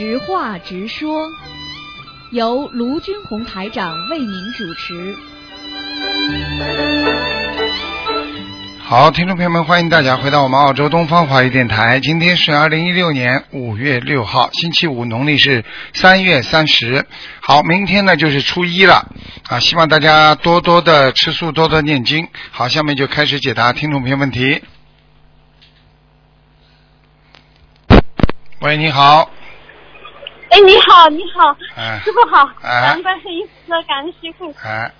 直话直说，由卢军红台长为您主持。好，听众朋友们，欢迎大家回到我们澳洲东方华语电台。今天是二零一六年五月六号，星期五，农历是三月三十。好，明天呢就是初一了啊，希望大家多多的吃素，多多念经。好，下面就开始解答听众朋友问题。喂，你好。哎，你好，你好，哎师傅好，哎感恩观世音菩萨，感恩师傅。哎，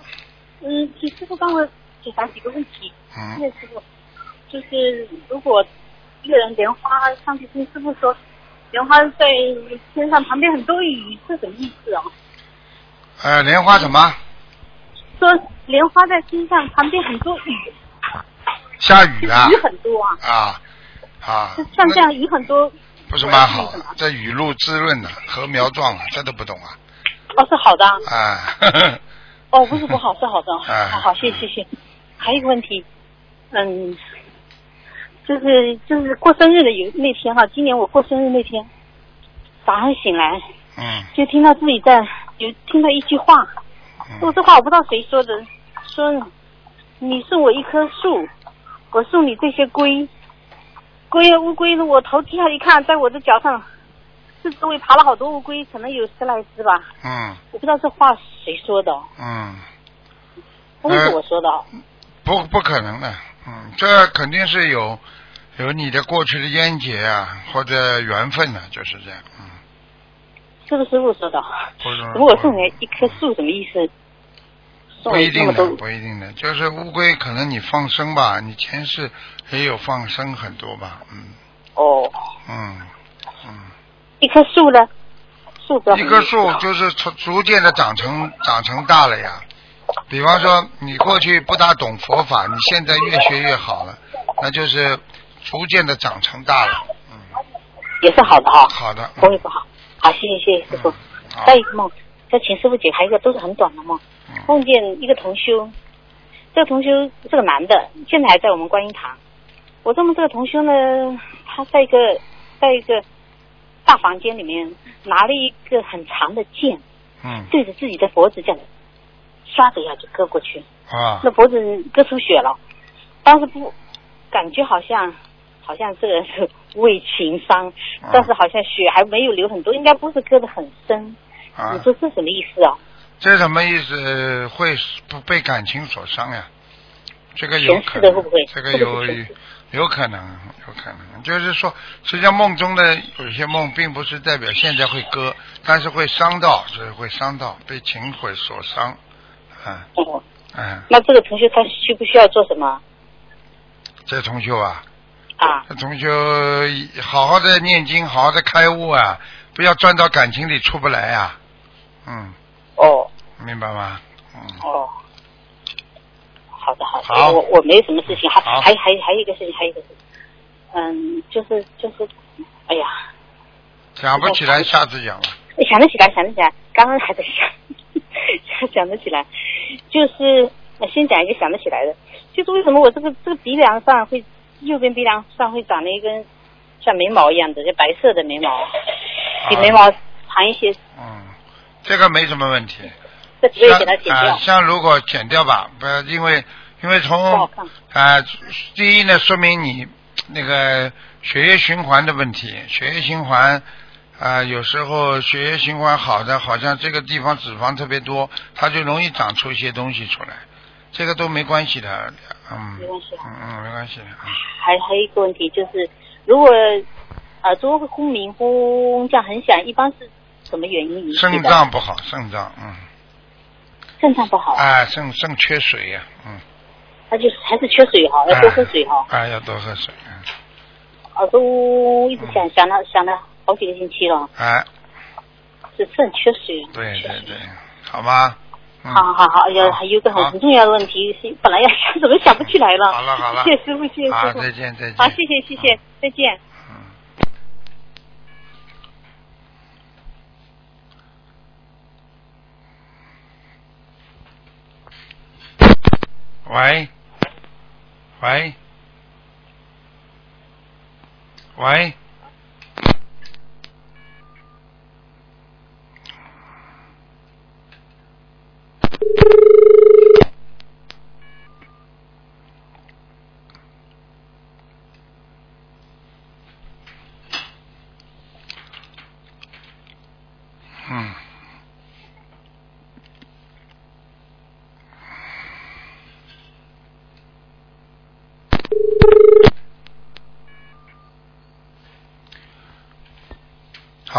嗯，请师傅帮我解答几个问题。嗯谢谢师傅。就是如果一个人莲花上去听师傅说，莲花在天上旁边很多雨，是什么意思哦？呃，莲花什么？说莲花在天上旁边很多雨，下雨啊？雨很多啊，啊啊，像这样雨很多。不是蛮好？这雨露滋润的，禾苗壮啊，这都不懂啊？哦，是好的啊。啊，呵 呵哦，不是不好，是好的。哎 好好，谢谢谢谢。还有一个问题，嗯，就是就是过生日的有那天哈，今年我过生日那天，早上醒来嗯就听到自己在有听到一句话，我嗯这话我不知道谁说的，说你送我一棵树，我送你这些龟，龟啊乌龟呢，我头低下一看，在我的脚上，这周围爬了好多乌龟，可能有十来只吧，嗯。我不知道这话谁说的。哦，嗯，不是我说的。哦。不不可能的，嗯，这肯定是有有你的过去的冤结啊，或者缘分呢、就是这样，嗯，是不是师傅说的？不是如果送你一棵树，什么意思？送不一定的，不一定的，就是乌龟可能你放生吧，你前世也有放生很多吧，嗯哦，嗯嗯。一棵树呢？树的一棵树就是从逐渐的长成长成大了呀。比方说，你过去不大懂佛法，你现在越学越好了，那就是逐渐的长成大了。嗯，也是好的哈，好的。不会不好。好，谢谢谢谢师傅。再一个梦，再请师傅解开一个都是很短的梦。嗯梦见一个同修，这个同修是个男的，现在还在我们观音堂。我这么这个同修呢，他在一个在一个大房间里面拿了一个很长的剑，嗯对着自己的脖子这样唰的一下就割过去。啊那脖子割出血了，当时不感觉好像好像这个人是为情伤，啊但是好像血还没有流很多，应该不是割得很深。啊你！说这什么意思啊？这什么意思？会不被感情所伤呀？这个有可能会不会，这个有有可能，有可能。就是说，实际上梦中的有些梦，并不是代表现在会割，但是会伤到，就是会伤到，被情毁所伤。嗯哦，嗯，那这个同学他需不需要做什么这同学啊，啊？这同学好好的念经，好好的开悟啊，不要钻到感情里出不来啊。嗯，哦明白吗？嗯，哦，好的好的，好。我我没有什么事情，还好。还还还有一个事情，还有一个事情，嗯，就是就是，哎呀，想不起来，下次讲吧。想得起来，想得起来，刚刚还在想，想得起来，就是呃先讲一个想得起来的，就是为什么我这个这个鼻梁上会右边鼻梁上会长了一根像眉毛一样的，就白色的眉毛，比眉毛长一些，嗯，这个没什么问题。这可以给它剪像掉啊，，像如果剪掉吧，不要，因为因为从看。啊、第一呢，说明你那个血液循环的问题，血液循环啊、有时候血液循环好的，好像这个地方脂肪特别多，它就容易长出一些东西出来，这个都没关系的，嗯，没关系啊。嗯嗯，没关系的，嗯。还还有一个问题就是，如果耳朵会轰鸣轰这样很响，一般是什么原因？肾脏不好，肾脏，嗯，肾脏不好，啊，肾肾缺水呀、嗯，那就是还是缺水哈，要多喝水哈。啊，要多喝水，嗯，耳朵一直想想了想了好几个星期了，啊，是肾缺水。对对对，好吗？嗯好好好，有还有一个很重要的问题，是本来要想，怎么想不起来了？好了好了谢谢师傅，谢谢师，傅。再见再见。好，谢谢谢谢，再见。喂，喂，喂，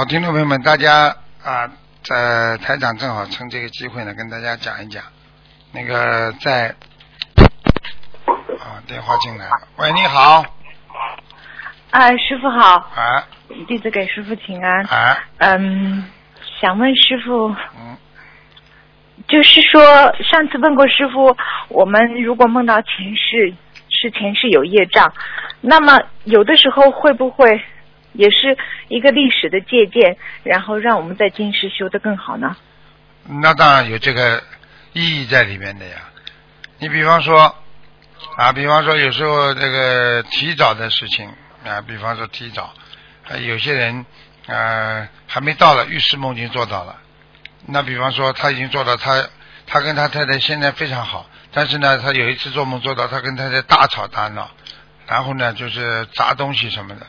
好，听众朋友们，大家啊，在台长正好趁这个机会呢，跟大家讲一讲，那个在啊电话进来了，喂，你好，啊，师傅好，啊。弟子给师傅请安。啊，嗯，想问师傅，嗯，就是说上次问过师傅，我们如果梦到前世是前世有业障，那么有的时候会不会也是一个历史的借鉴，然后让我们在今世修得更好呢？那当然有这个意义在里面的呀。你比方说啊，比方说有时候这个提早的事情啊，比方说提早，啊有些人啊还没到了，预示梦已经做到了。那比方说他已经做到，他他跟他太太现在非常好，但是呢，他有一次做梦做到他跟太太大吵大闹，然后呢就是砸东西什么的。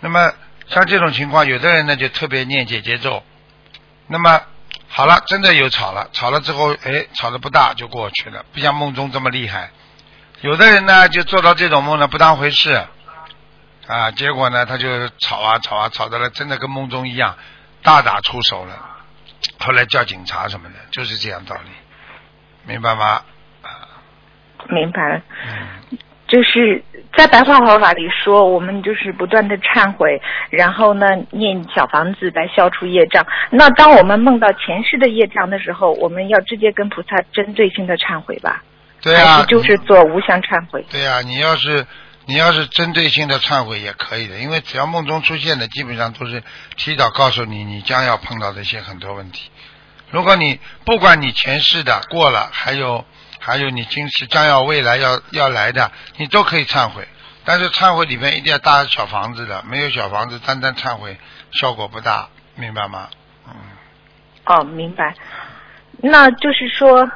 那么像这种情况，有的人呢就特别念姐节奏，那么好了，真的有吵了，吵了之后，哎，吵得不大就过去了，不像梦中这么厉害。有的人呢就做到这种梦呢不当回事，啊，结果呢他就吵啊吵啊吵的了，真的跟梦中一样，大打出手了。后来叫警察什么的，就是这样道理，明白吗？明白了。嗯，就是在白话佛法里说，我们就是不断的忏悔，然后呢念小房子来消除业障。那当我们梦到前世的业障的时候，我们要直接跟菩萨针对性的忏悔吧？对啊、还是就是做无相忏悔？对啊、你要是你要是针对性的忏悔也可以的，因为只要梦中出现的，基本上都是提早告诉你你将要碰到的一些很多问题。如果你不管你前世的过了，还有还有你今世将要未来要要来的，你都可以忏悔。但是忏悔里面一定要搭小房子的，没有小房子单单忏悔效果不大，明白吗？嗯，哦，明白。那就是说，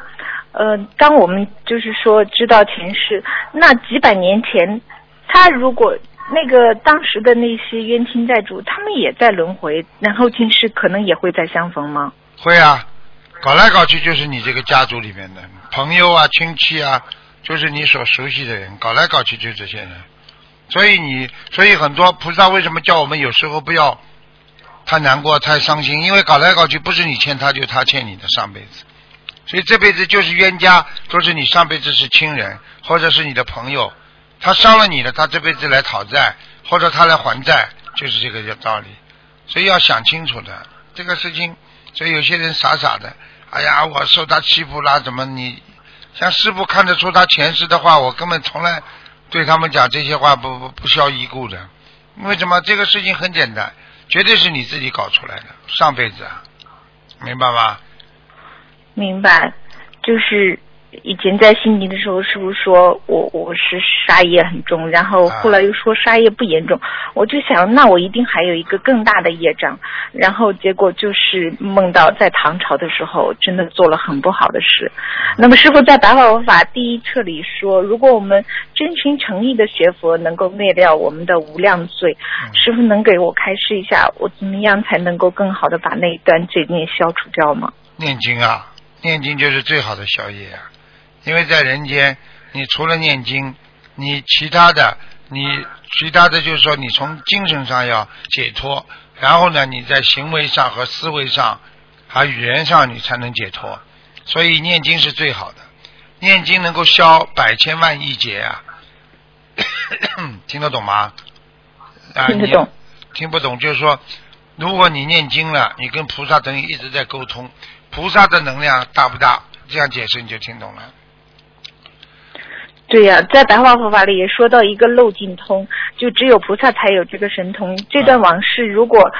呃，当我们就是说知道前世，那几百年前，他如果那个当时的那些冤亲债主，他们也在轮回，然后今世可能也会再相逢吗？会啊，搞来搞去就是你这个家族里面的朋友啊、亲戚啊，就是你所熟悉的人，搞来搞去就这些人。所以你，所以很多菩萨为什么叫我们有时候不要太难过、太伤心？因为搞来搞去不是你欠他，就是他欠你的上辈子。所以这辈子就是冤家，都是你上辈子是亲人，或者是你的朋友，他伤了你了，他这辈子来讨债，或者他来还债，就是这个道理。所以要想清楚的这个事情。所以有些人傻傻的，哎呀，我受他欺负啦，怎么你？像师傅看得出他前世的话，我根本从来对他们讲这些话不不不消一顾的。为什么？这个事情很简单，绝对是你自己搞出来的，上辈子啊，明白吗？明白，就是以前在悉尼的时候，师傅说我我是杀业很重，然后后来又说杀业不严重，我就想那我一定还有一个更大的业障，然后结果就是梦到在唐朝的时候真的做了很不好的事。那么师傅在《白话佛法》第一册里说，如果我们真心诚意的学佛，能够灭掉我们的无量罪，师傅能给我开示一下，我怎么样才能够更好的把那一段罪孽消除掉吗？念经啊，念经就是最好的宵夜啊。因为在人间，你除了念经，你其他的，你其他的就是说，你从精神上要解脱，然后呢，你在行为上和思维上，还语言上，你才能解脱。所以念经是最好的，念经能够消百千万亿劫啊！听得懂吗？啊，听得懂。听不懂就是说，如果你念经了，你跟菩萨等于一直在沟通，菩萨的能量大不大？这样解释你就听懂了。对呀、在白话佛法里也说到一个漏尽通，就只有菩萨才有这个神通。这段往事如果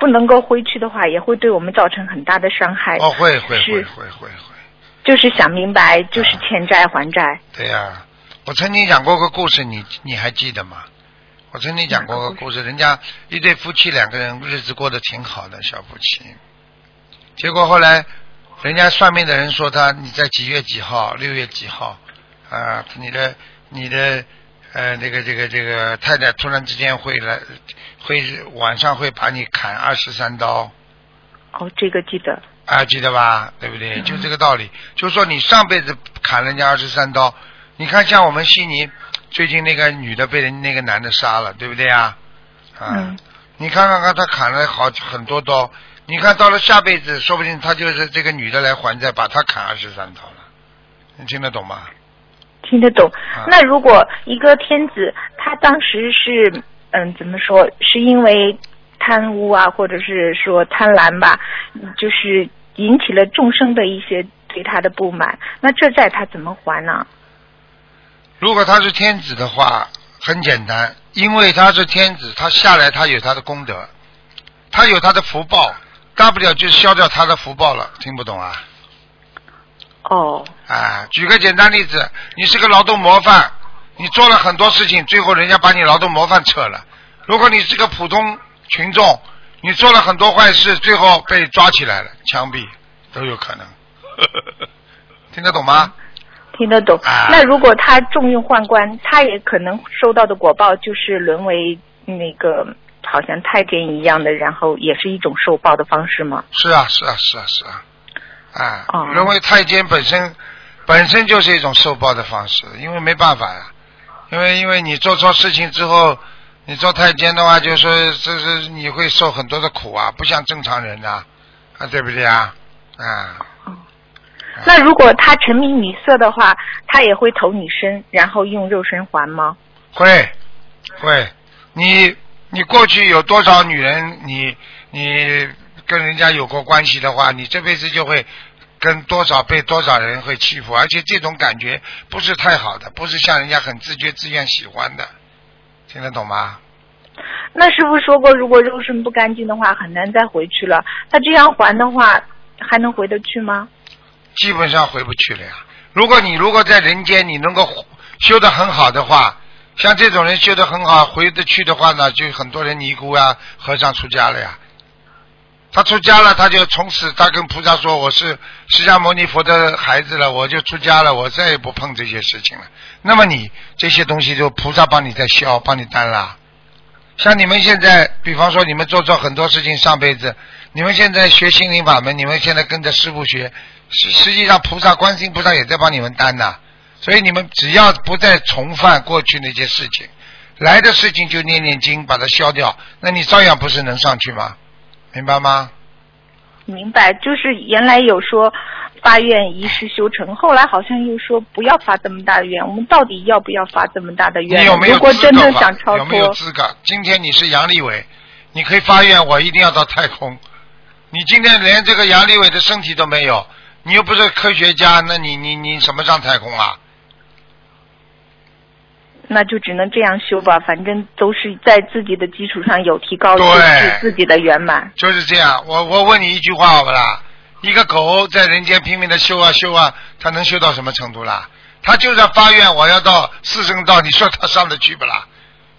不能够挥去的话，也会对我们造成很大的伤害。哦，会会会会会会，就是想明白，就是欠债还债。对呀、我曾经讲过个故事，你你还记得吗？我曾经讲过个故事，人家一对夫妻两个人日子过得挺好的，小夫妻，结果后来人家算命的人说他你在几月几号，六月几号，啊，你的你的呃这个这个这个太太突然之间会来，会晚上会把你砍二十三刀。哦，这个记得。啊，记得吧？对不对？就这个道理，就是说你上辈子砍人家二十三刀，你看像我们悉尼最近那个女的被人那个男的杀了，对不对啊？啊，嗯你看看看，他砍了好很多刀，你看到了下辈子，说不定他就是这个女的来还债，把他砍二十三刀了。你听得懂吗？听得懂啊。那如果一个天子，他当时是嗯，怎么说？是因为贪污啊，或者是说贪婪吧，就是引起了众生的一些对他的不满。那这债他怎么还呢？如果他是天子的话，很简单，因为他是天子，他下来他有他的功德，他有他的福报，大不了就消掉他的福报了。听不懂啊？哦，啊，举个简单例子，你是个劳动模范，你做了很多事情，最后人家把你劳动模范撤了。如果你是个普通群众，你做了很多坏事，最后被抓起来了，枪毙都有可能。听得懂吗？听得懂。啊那如果他重用宦官，他也可能收到的果报就是沦为那个好像太监一样的，然后也是一种受报的方式吗？是啊，是啊，是啊，是啊，啊，哦。认为太监本身本身就是一种受报的方式，因为没办法呀，因为因为你做错事情之后，你做太监的话，就是说这是你会受很多的苦啊，不像正常人啊，啊，对不对啊？啊，那如果他沉迷女色的话，他也会投你身，然后用肉身还吗？会会，你你过去有多少女人，你你跟人家有过关系的话，你这辈子就会跟多少被多少人会欺负，而且这种感觉不是太好的，不是像人家很自觉自愿喜欢的，听得懂吗？那师傅说过，如果肉身不干净的话，很难再回去了。他这样还的话，还能回得去吗？基本上回不去了呀。如果你如果在人间你能够修得很好的话，像这种人修得很好，回得去的话呢，就很多人尼姑啊、和尚出家了呀。他出家了，他就从此他跟菩萨说：“我是释迦牟尼佛的孩子了，我就出家了，我再也不碰这些事情了。”那么你这些东西就菩萨帮你在消，帮你担了。像你们现在，比方说你们做错很多事情，上辈子你们现在学心灵法门，你们现在跟着师傅学，实实际上菩萨、观心菩萨也在帮你们担呐。所以你们只要不再重犯过去那些事情，来的事情就念念经把它消掉，那你照样不是能上去吗？明白吗？明白，就是原来有说发愿一世修成，后来好像又说不要发这么大的愿。我们到底要不要发这么大的愿？你有没有如果真资格发的想超有没有，资格？今天你是杨利伟，你可以发愿我一定要到太空。你今天连这个杨利伟的身体都没有，你又不是科学家，那你你你什么上太空啊？那就只能这样修吧。反正都是在自己的基础上有提高，对就是自己的圆满。就是这样。我我问你一句话好不啦？一个狗在人间拼命的修啊修啊，它能修到什么程度啦？它就算发愿我要到四圣道，你说它上得去不啦？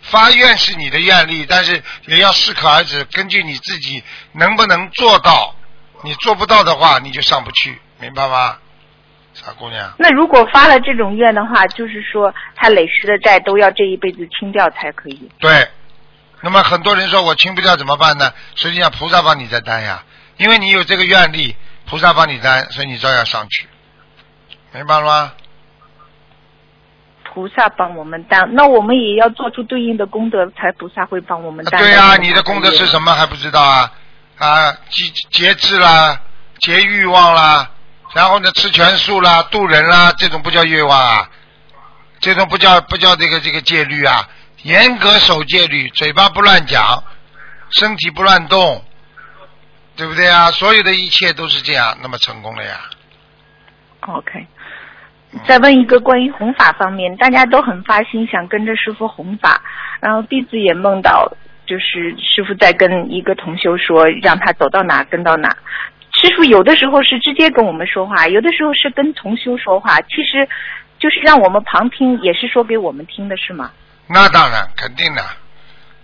发愿是你的愿力，但是也要适可而止，根据你自己能不能做到。你做不到的话，你就上不去，明白吗？傻姑娘，那如果发了这种愿的话，就是说他累世的债都要这一辈子清掉才可以。对。那么很多人说我清不掉怎么办呢？实际上菩萨帮你在担呀，因为你有这个愿力，菩萨帮你担，所以你照样上去，明白了吗？菩萨帮我们担，那我们也要做出对应的功德，才菩萨会帮我们担。对呀、你的功德是什么还不知道啊？啊，节节制啦，节欲望啦，然后呢吃全素啦，渡人啦，这种不叫欲望啊，这种不叫不叫这个这个戒律啊，严格守戒律，嘴巴不乱讲，身体不乱动，对不对啊？所有的一切都是这样，那么成功了呀。OK。再问一个关于弘法方面，大家都很发心想跟着师傅弘法，然后弟子也梦到，就是师傅在跟一个同修说，让他走到哪跟到哪。师傅有的时候是直接跟我们说话，有的时候是跟同修说话，其实就是让我们旁听，也是说给我们听的，是吗？那当然，肯定的，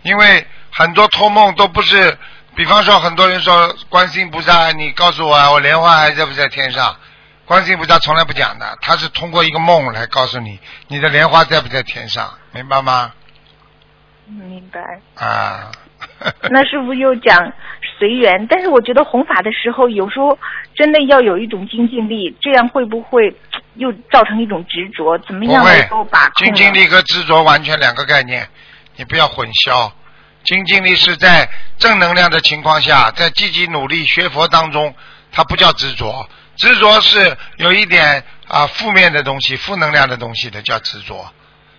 因为很多托梦都不是，比方说很多人说观世音菩萨，你告诉我啊，我莲花还在不在天上？观世音菩萨从来不讲的，他是通过一个梦来告诉你，你的莲花在不在天上，明白吗？明白。啊，那师傅又讲随缘，但是我觉得弘法的时候，有时候真的要有一种精进力，这样会不会又造成一种执着？怎么样能够把控？精进力和执着完全两个概念，你不要混淆。精进力是在正能量的情况下，在积极努力学佛当中，它不叫执着，执着是有一点啊负面的东西、负能量的东西的叫执着。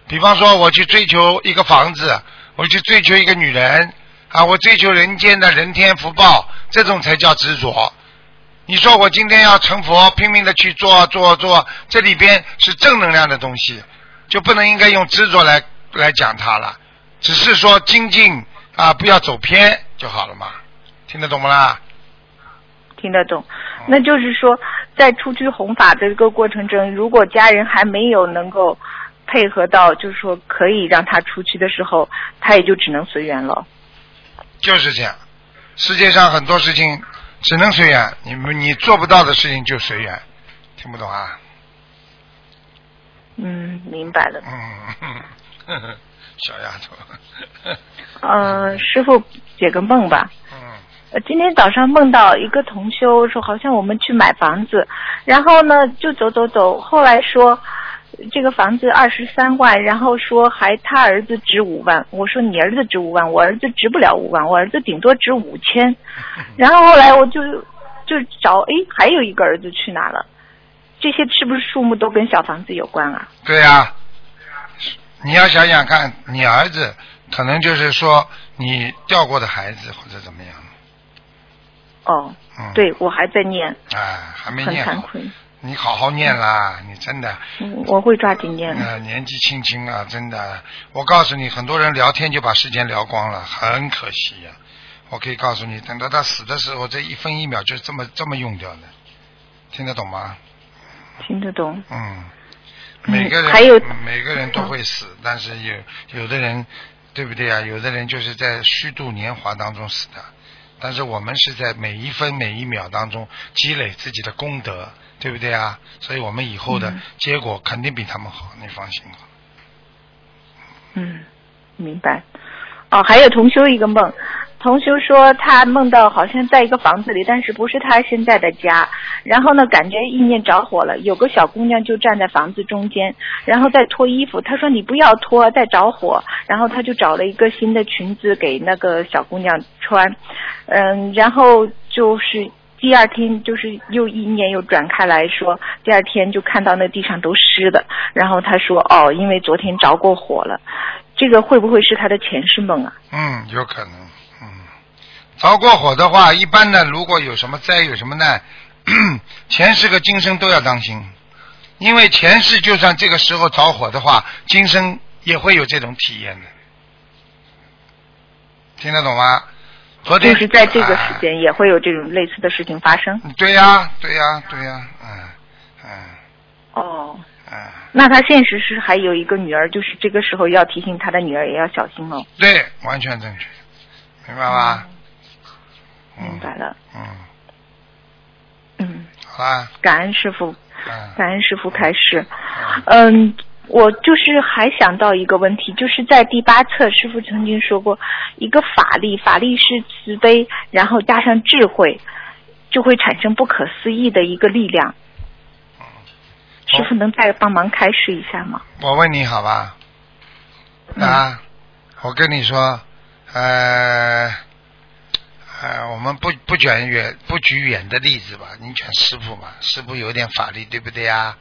比方说，我去追求一个房子，我去追求一个女人啊，我追求人间的人天福报，这种才叫执着。你说我今天要成佛，拼命的去做做做，这里边是正能量的东西，就不能应该用执着来来讲它了，只是说精进啊，不要走偏就好了嘛，听得懂不啦？听得懂，那就是说，在出去弘法的这个过程中，如果家人还没有能够配合到，就是说可以让他出去的时候，他也就只能随缘了。就是这样，世界上很多事情只能随缘，你们你做不到的事情就随缘，听不懂啊？嗯，明白了。嗯，呵 呵小丫头，呃，师傅解个梦吧。嗯呃，今天早上梦到一个同修说，好像我们去买房子，然后呢就走走走，后来说这个房子二十三万，然后说还他儿子值五万，我说你儿子值五万，我儿子值不了五万，我儿子顶多值五千，然后后来我就就找，哎，还有一个儿子去哪了？这些是不是数目都跟小房子有关啊？对呀、你要想想看，你儿子可能就是说你掉过的孩子或者怎么样，哦，嗯，，对我还在念，哎，还没念很，惭愧，你好好念啦，你真的，嗯，我会抓紧念。的。呃，年纪轻轻啊，真的，我告诉你，很多人聊天就把时间聊光了，很可惜呀、我可以告诉你，等到他死的时候，这一分一秒就这么这么用掉的，听得懂吗？听得懂。嗯，嗯每个人、还有嗯每个人都会死，但是有有的人，对不对啊？有的人就是在虚度年华当中死的，但是我们是在每一分每一秒当中积累自己的功德，对不对啊？所以我们以后的嗯结果肯定比他们好，你放心吧。嗯，明白。哦，还有同修一个梦，同修说他梦到好像在一个房子里，但是不是他现在的家。然后呢，感觉意念着火了，有个小姑娘就站在房子中间，然后在脱衣服。他说你不要脱，在着火。然后他就找了一个新的裙子给那个小姑娘穿，嗯，然后就是。第二天就是又意念又转开来说，第二天就看到那地上都湿的，然后他说哦，因为昨天着过火了，这个会不会是他的前世梦啊？嗯，有可能。嗯，着过火的话，一般呢，如果有什么灾有什么难，前世和今生都要当心，因为前世就算这个时候着火的话，今生也会有这种体验的。听得懂吗？昨天就是在这个时啊间也会有这种类似的事情发生。对呀、对呀、对呀、嗯嗯。哦，嗯，那他现实是还有一个女儿，就是这个时候要提醒他的女儿也要小心哦。对，完全正确，明白吧？嗯。明白了，嗯，嗯，好啦，感恩师傅，嗯。感恩师傅开始。嗯。嗯，我就是还想到一个问题，就是在第八册，师傅曾经说过，一个法力，法力是慈悲，然后加上智慧，就会产生不可思议的一个力量。师傅能再帮忙开示一下吗？我问你好吧？啊，我跟你说，呃，呃，我们不不卷远不举远的例子吧，你卷师傅嘛，师傅有点法力，对不对呀？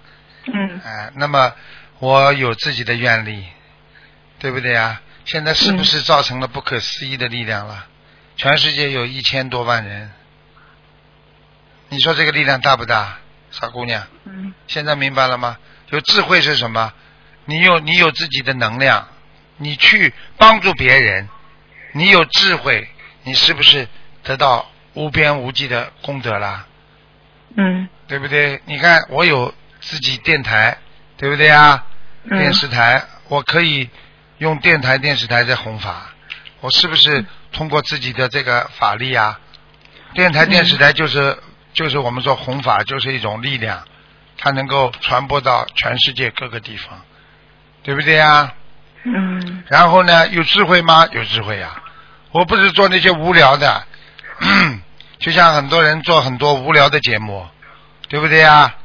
嗯啊、那么我有自己的愿力，对不对啊？现在是不是造成了不可思议的力量了？全世界有一千多万人，你说这个力量大不大，傻姑娘？嗯现在明白了吗？有智慧是什么？你有你有自己的能量，你去帮助别人，你有智慧，你是不是得到无边无际的功德啦？嗯对不对？你看我有自己电台，对不对啊？嗯电视台，我可以用电台、电视台在弘法，我是不是通过自己的这个法力啊？电台、电视台就是、就是我们说弘法，就是一种力量，它能够传播到全世界各个地方，对不对呀？嗯然后呢，有智慧吗？有智慧呀、我不是做那些无聊的，就像很多人做很多无聊的节目，对不对呀？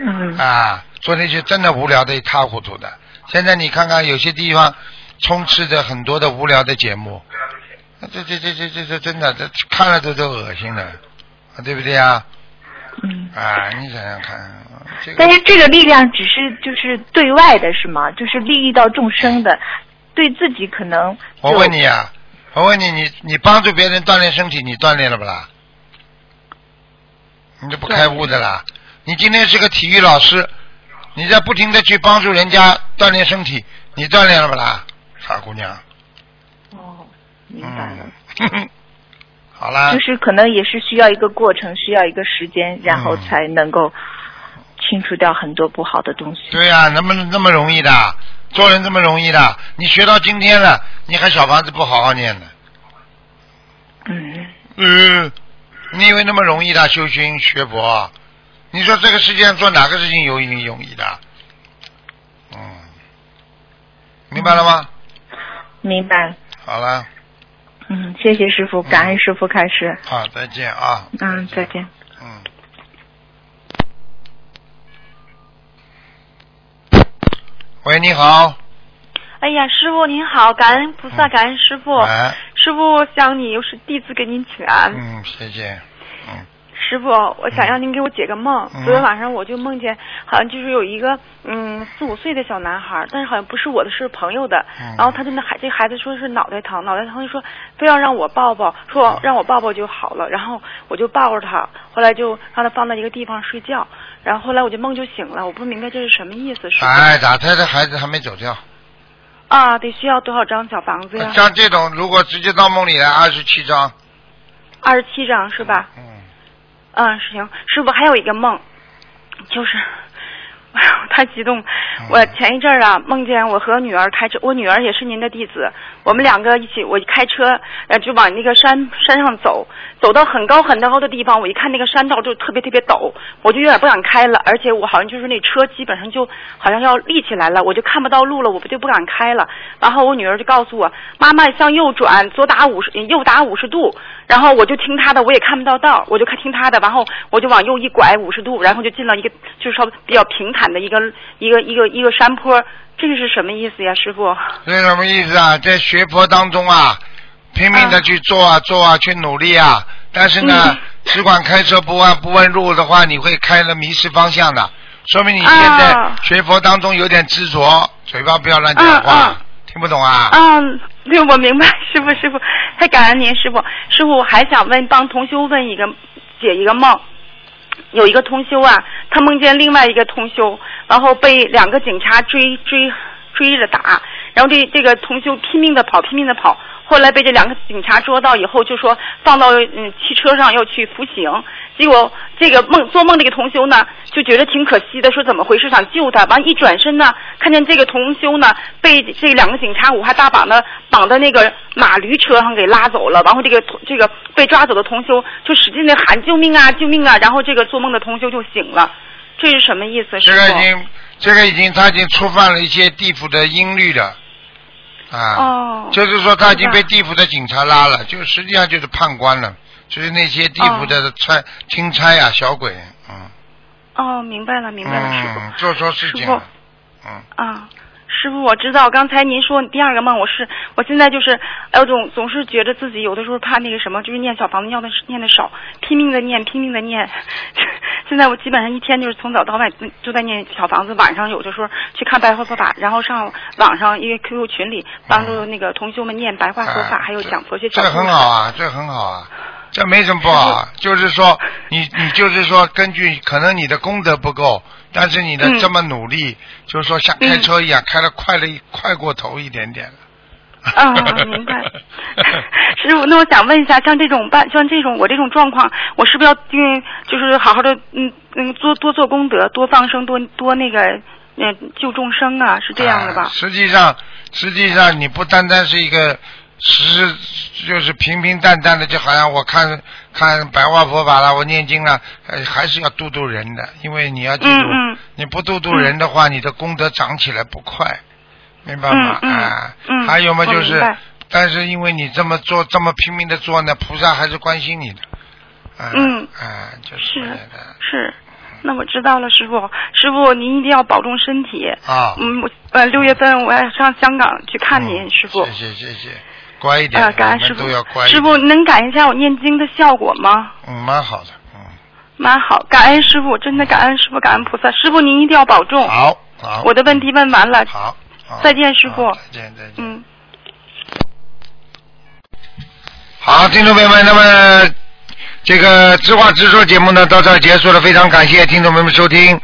嗯啊，做那些真的无聊的一塌糊涂的。现在你看看有些地方充斥着很多的无聊的节目，这这这这这这真的，这看了都都恶心了，啊对不对啊？嗯。啊，你想想看，这个但是这个力量只是就是对外的是吗？就是利益到众生的，对自己可能。我问你啊，我问你，你你帮助别人锻炼身体，你锻炼了不啦？你这不开悟的啦！你今天是个体育老师，你在不停的去帮助人家锻炼身体，你锻炼了不啦？傻姑娘。哦，明白了。嗯。好啦。就是可能也是需要一个过程，需要一个时间，然后才能够清除掉很多不好的东西。对呀、能不能那么容易的？做人这么容易的？你学到今天了，你还小房子不好好念呢？嗯。嗯，你以为那么容易的修心学佛？你说这个世界上做哪个事情容易容易的？嗯，明白了吗？明白。好了，嗯，谢谢师傅，感恩师傅开始。好，再见啊。嗯，再见。嗯。喂，你好。哎呀，师傅您好，感恩菩萨，感恩师傅。哎。师傅向你，又是弟子给您请安。嗯，谢谢。嗯。师傅，我想让您给我解个梦。嗯昨天晚上我就梦见，好像就是有一个嗯四五岁的小男孩，但是好像不是我的，是朋友的。嗯然后他就那孩这孩子说是脑袋疼，脑袋疼就说非要让我抱抱，说让我抱抱就好了。然后我就抱着他，后来就让他放在一个地方睡觉。然后后来我就梦就醒了，我不明白这是什么意思。哎，咋？他的孩子还没走掉。啊，得需要多少张小房子呀？像这种，如果直接到梦里来，二十七张。二十七张是吧？嗯。嗯，行，师傅还有一个梦，就是，太激动！我前一阵儿啊，梦见我和女儿开车，我女儿也是您的弟子，我们两个一起，我开车，呃，就往那个山山上走，走到很高很高的地方，我一看那个山道就特别特别陡，我就有点不敢开了，而且我好像就是那车基本上就好像要立起来了，我就看不到路了，我不就不敢开了。然后我女儿就告诉我，妈妈向右转，左打五十，右打五十度。然后我就听她的，我也看不到道，我就看听她的，然后我就往右一拐五十度，然后就进了一个就是说比较平坦的一个一个一个一个山坡。这个是什么意思呀，师傅？这是什么意思啊？在学佛当中啊，拼命的去做啊做啊，去努力啊。但是呢，嗯只管开车不问不问路的话，你会开了迷失方向的。说明你现在啊学佛当中有点执着，嘴巴不要乱讲话，嗯听不懂啊？嗯，对，我明白，师傅，师傅，太感恩您，师傅，师傅，我还想问帮同修问一个解一个梦。有一个同修啊，他梦见另外一个同修，然后被两个警察追追追着打，然后这这个同修拼命的跑，拼命的跑，后来被这两个警察捉到以后，就说放到嗯汽车上要去服刑。结果这个梦做梦这个同修呢，就觉得挺可惜的，说怎么回事，想救他。完一转身呢，看见这个同修呢被这两个警察五花大绑的绑在那个马驴车上给拉走了。然后这个这个被抓走的同修就使劲的喊救命啊救命啊！然后这个做梦的同修就醒了，这是什么意思？这个已？经，这个已经，他已经触犯了一些地府的音律了，啊，哦，就是说他已经被地府的警察拉了，就实际上就是判官了，就是那些地府的差钦差呀、小鬼，嗯，哦，明白了明白了，师傅。嗯，做错事情嗯，啊，师傅，我知道，刚才您说第二个梦，我是我现在就是，哎，我总总是觉得自己有的时候怕那个什么，就是念小房子念的念的少，拼命的念，拼命的念。现在我基本上一天就是从早到晚就在念小房子，晚上有的时候去看白话佛法，然后上网上一个 QQ 群里帮助那个同学们念白话佛法，哎还有讲佛学这。很好啊，这很好啊，这没什么不好啊，就是说你你就是说根据可能你的功德不够，但是你的嗯这么努力，就是说像开车一样，开的快了一快过头一点点了。啊，明白。师傅，那我想问一下，像这种办，像这种我这种状况，我是不是要嗯，就是好好的嗯嗯，多多做功德，多放生，多多那个嗯救众生啊，是这样的吧啊？实际上，实际上你不单单是一个实，就是平平淡淡的，就好像我看看白话佛法了，我念经了，呃，还是要度度人的，因为你要记住，嗯嗯你不度度人的话，你的功德长起来不快，明白吗？嗯嗯啊，嗯还有嘛，就是但是因为你这么做，这么拼命的做呢，菩萨还是关心你的，啊、嗯啊，就是是。那我知道了，师傅。师傅，您一定要保重身体。啊，嗯，我呃六月份我要上香港去看您，嗯师傅。谢谢谢谢，乖一点，啊，感恩师傅都要乖一。点。师傅能感应一下我念经的效果吗？嗯，蛮好的，嗯，蛮好，感恩师傅，真的感恩师傅，感恩菩萨。师傅您一定要保重。好，好，我的问题问完了。好再见师傅再见，再见。嗯。好，听众朋友们，那么这个知话直说节目呢到这儿结束了，非常感谢听众朋友们收听。